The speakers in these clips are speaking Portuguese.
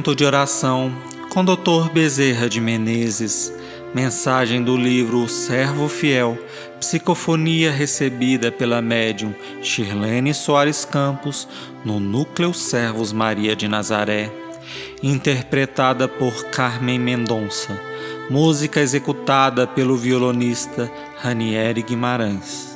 Momento de oração com Dr. Bezerra de Menezes. Mensagem do livro O Servo Fiel. Psicofonia recebida pela médium Shirlene Soares Campos no Núcleo Servos Maria de Nazaré. Interpretada por Carmen Mendonça. Música executada pelo violonista Ranieri Guimarães.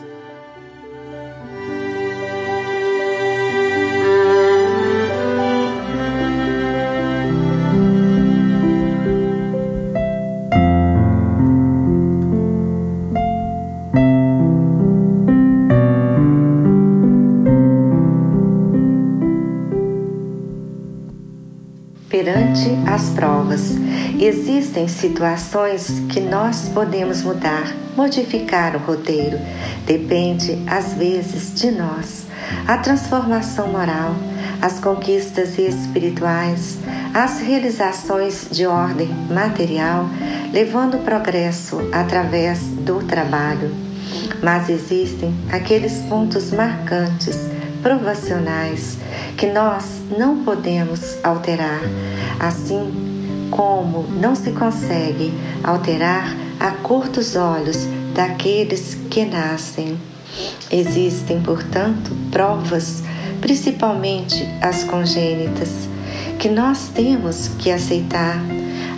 Perante as provas. Existem situações que nós podemos mudar, modificar o roteiro. Depende, às vezes, de nós. A transformação moral, as conquistas espirituais, as realizações de ordem material, levando o progresso através do trabalho. Mas existem aqueles pontos marcantes provacionais que nós não podemos alterar, assim como não se consegue alterar a cor dos olhos daqueles que nascem. Existem, portanto, provas, principalmente as congênitas, que nós temos que aceitar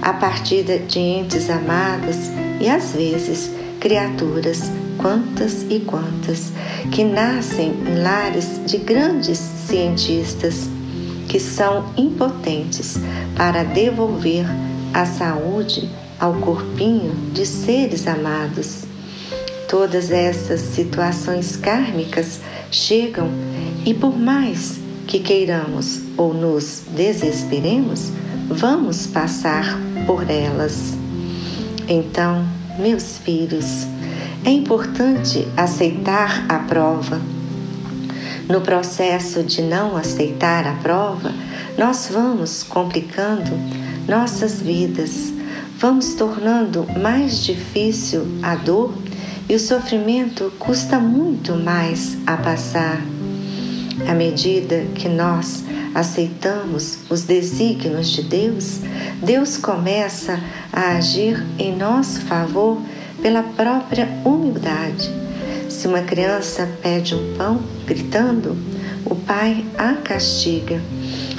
a partir de entes amados e às vezes criaturas quantas e quantas que nascem em lares de grandes cientistas que são impotentes para devolver a saúde ao corpinho de seres amados. Todas essas situações kármicas chegam e, por mais que queiramos ou nos desesperemos, vamos passar por elas. Então, meus filhos, é importante aceitar a prova. No processo de não aceitar a prova, nós vamos complicando nossas vidas, vamos tornando mais difícil a dor e o sofrimento custa muito mais a passar. À medida que nós aceitamos os desígnios de Deus, Deus começa a agir em nosso favor pela própria humildade. Se uma criança pede um pão gritando, o pai a castiga.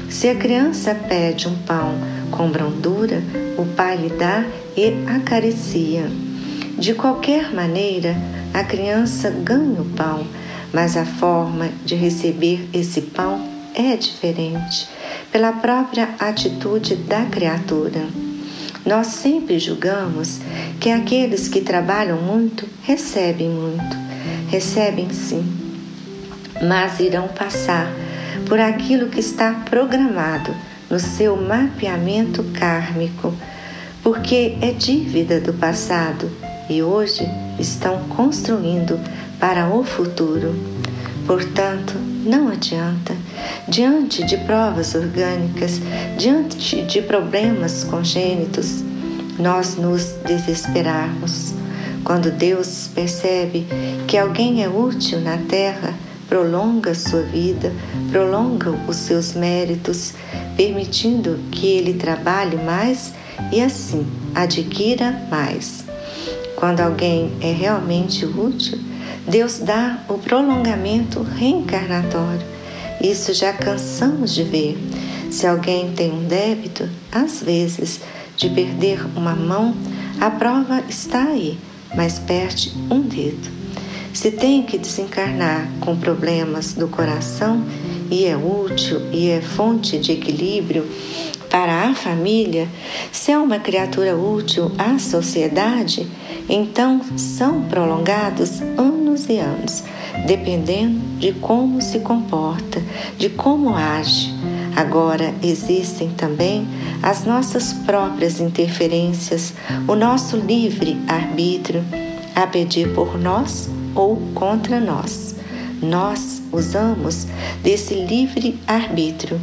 Se a criança pede um pão com brandura, o pai lhe dá e acaricia. De qualquer maneira, a criança ganha o pão, mas a forma de receber esse pão é diferente pela própria atitude da criatura. Nós sempre julgamos que aqueles que trabalham muito recebem muito. Recebem sim, mas irão passar por aquilo que está programado no seu mapeamento kármico, porque é dívida do passado e hoje estão construindo para o futuro. Portanto, não adianta, diante de provas orgânicas, diante de problemas congênitos, nós nos desesperarmos. Quando Deus percebe que alguém é útil na terra, prolonga sua vida, prolonga os seus méritos, permitindo que ele trabalhe mais e assim adquira mais. Quando alguém é realmente útil, Deus dá o prolongamento reencarnatório. Isso já cansamos de ver. Se alguém tem um débito, às vezes, de perder uma mão, a prova está aí, mas perde um dedo. Se tem que desencarnar com problemas do coração e é útil e é fonte de equilíbrio para a família, se é uma criatura útil à sociedade, então são prolongados anos e anos, dependendo de como se comporta, de como age. Agora existem também as nossas próprias interferências, o nosso livre arbítrio a pedir por nós ou contra nós. Nós usamos desse livre arbítrio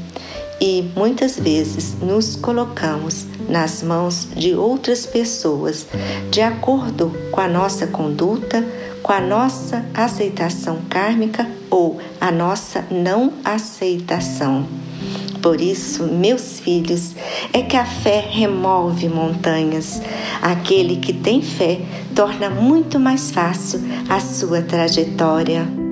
e muitas vezes nos colocamos nas mãos de outras pessoas de acordo com a nossa conduta, com a nossa aceitação kármica ou a nossa não aceitação. Por isso, meus filhos, é que a fé remove montanhas. Aquele que tem fé torna muito mais fácil a sua trajetória.